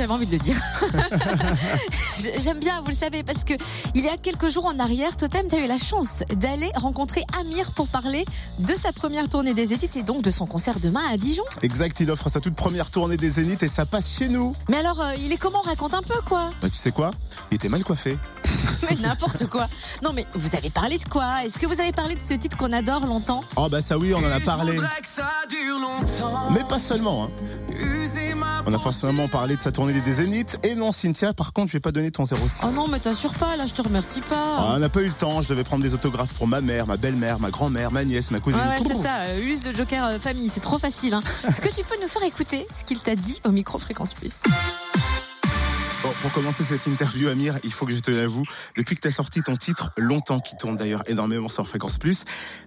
j'avais envie de le dire. J'aime bien, vous le savez, parce que il y a quelques jours en arrière, Totem, tu as eu la chance d'aller rencontrer Amir pour parler de sa première tournée des Zéniths et donc de son concert demain à Dijon. Exact, il offre sa toute première tournée des Zéniths et ça passe chez nous. Mais alors, euh, il est comment? Raconte un peu, quoi. Bah, tu sais quoi? Il était mal coiffé. mais n'importe quoi. Non, mais vous avez parlé de quoi? Est-ce que vous avez parlé de ce titre qu'on adore longtemps? Oh, bah ça oui, on en a parlé. Mais pas seulement. Hein. On a forcément parlé de sa tournée des Zéniths. Et non, Cynthia, par contre, je vais pas donner ton 06. Oh non, mais t'assures pas, là, je te remercie pas. Ah, on n'a pas eu le temps. Je devais prendre des autographes pour ma mère, ma belle-mère, ma grand-mère, ma nièce, ma cousine. Ouais, ouais c'est ça. Euh, use le Joker euh, famille, c'est trop facile. Hein. Est-ce que tu peux nous faire écouter ce qu'il t'a dit au micro Fréquence Plus? Bon, pour commencer cette interview, Amir, il faut que je te l'avoue, depuis que tu as sorti ton titre, longtemps, qui tourne d'ailleurs énormément sur Fréquence Plus,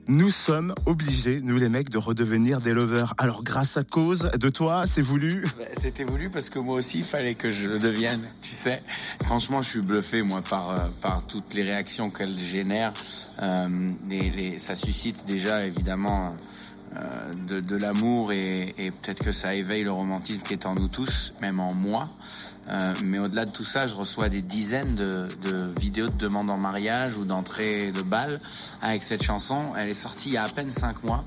nous sommes obligés, nous les mecs, de redevenir des lovers. Alors, grâce à cause de toi, c'est voulu bah, C'était voulu parce que moi aussi, il fallait que je le devienne, tu sais. Franchement, je suis bluffé, moi, par, euh, par toutes les réactions qu'elle génère. Euh, les, ça suscite déjà, évidemment... Euh, de, de l'amour et, et peut-être que ça éveille le romantisme qui est en nous tous, même en moi. Euh, mais au-delà de tout ça, je reçois des dizaines de, de vidéos de demandes en mariage ou d'entrée de bal avec cette chanson. Elle est sortie il y a à peine cinq mois.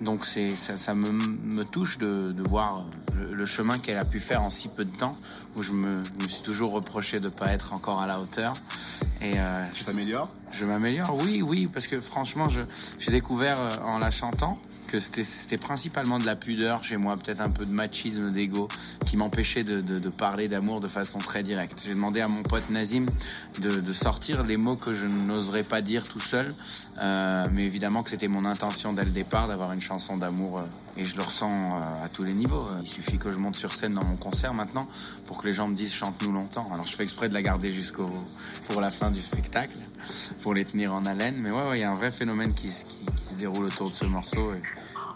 Donc c'est ça, ça me, me, touche de, de voir le, le chemin qu'elle a pu faire en si peu de temps, où je me, me suis toujours reproché de pas être encore à la hauteur. Et euh, tu t'améliores? Je m'améliore, oui, oui, parce que franchement, j'ai découvert euh, en la chantant que c'était principalement de la pudeur chez moi, peut-être un peu de machisme, d'ego, qui m'empêchait de, parler d'amour de façon très directe. J'ai demandé à mon pote Nazim de, de sortir les mots que je n'oserais pas dire tout seul, euh, mais évidemment que c'était mon intention dès le départ d'avoir une chanson d'amour, euh, et je le ressens euh, à tous les niveaux. Il suffit que je monte sur scène dans mon concert maintenant pour que les gens me disent chante-nous longtemps. Alors je fais exprès de la garder jusqu'au pour la fin du spectacle, pour les tenir en haleine, mais ouais, il ouais, y a un vrai phénomène qui, qui, qui se déroule autour de ce morceau. Et,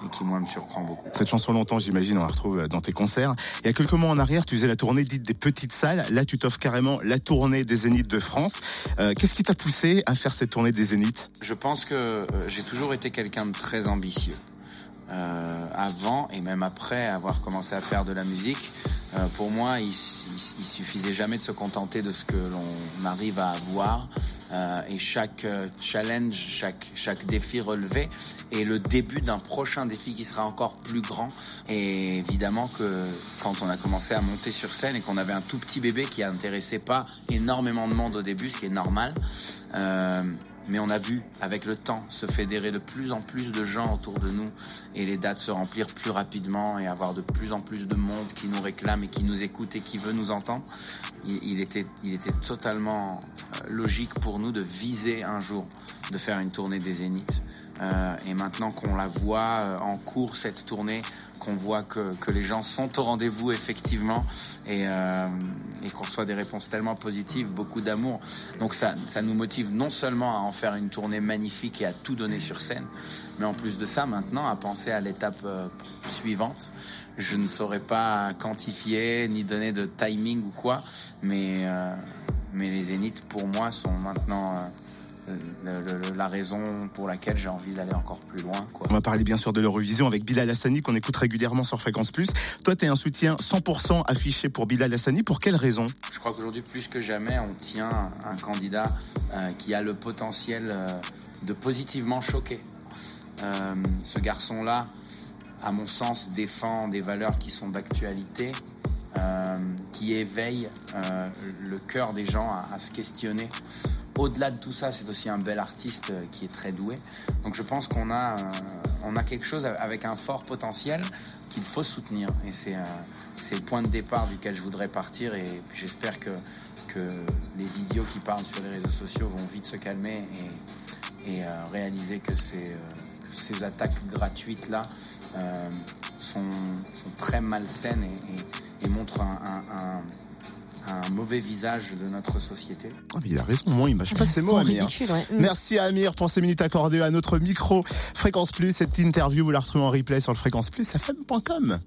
et qui moi me surprend beaucoup. Cette chanson longtemps, j'imagine, on la retrouve dans tes concerts. Il y a quelques mois en arrière, tu faisais la tournée dite des petites salles. Là, tu t'offres carrément la tournée des Zéniths de France. Euh, Qu'est-ce qui t'a poussé à faire cette tournée des Zéniths? Je pense que euh, j'ai toujours été quelqu'un de très ambitieux. Euh, avant et même après avoir commencé à faire de la musique, euh, pour moi, il, il, suffisait jamais de se contenter de ce que l'on arrive à avoir. Euh, et chaque challenge, chaque, chaque défi relevé est le début d'un prochain défi qui sera encore plus grand. Et évidemment que quand on a commencé à monter sur scène et qu'on avait un tout petit bébé qui intéressait pas énormément de monde au début, ce qui est normal, euh, mais on a vu avec le temps se fédérer de plus en plus de gens autour de nous et les dates se remplir plus rapidement et avoir de plus en plus de monde qui nous réclame et qui nous écoute et qui veut nous entendre. Il, était, il était totalement logique pour nous de viser un jour de faire une tournée des Zéniths. Euh, et maintenant qu'on la voit euh, en cours cette tournée, qu'on voit que, que, les gens sont au rendez-vous effectivement et, euh, et qu'on reçoit des réponses tellement positives, beaucoup d'amour. Donc ça, ça nous motive non seulement à en faire une tournée magnifique et à tout donner sur scène, mais en plus de ça maintenant à penser à l'étape euh, suivante. Je ne saurais pas quantifier ni donner de timing ou quoi, mais, euh, mais les zéniths pour moi sont maintenant le, le, la raison pour laquelle j'ai envie d'aller encore plus loin. Quoi. On va parler bien sûr de l'Eurovision avec Bilal Hassani qu'on écoute régulièrement sur Fréquence Plus. Toi, tu es un soutien 100% affiché pour Bilal Hassani. Pour quelle raison? Je crois qu'aujourd'hui, plus que jamais, on tient un candidat euh, qui a le potentiel euh, de positivement choquer. Euh, ce garçon-là, à mon sens, défend des valeurs qui sont d'actualité. Euh, qui éveille euh, le cœur des gens à, se questionner. Au-delà de tout ça, c'est aussi un bel artiste euh, qui est très doué. Donc je pense qu'on a, on a quelque chose avec un fort potentiel qu'il faut soutenir. Et c'est le point de départ duquel je voudrais partir. Et j'espère que, que les idiots qui parlent sur les réseaux sociaux vont vite se calmer et, réaliser que, ces, ces attaques gratuites-là sont, sont, très malsaines et, et montrent un, un, un un mauvais visage de notre société. Oh, mais il a raison, moi il mâche pas ses mots, Amir. Ridicule, ouais. Merci à Amir pour ces minutes accordées à notre micro Fréquence Plus. Cette interview, vous la retrouvez en replay sur le fréquence plus fm.com.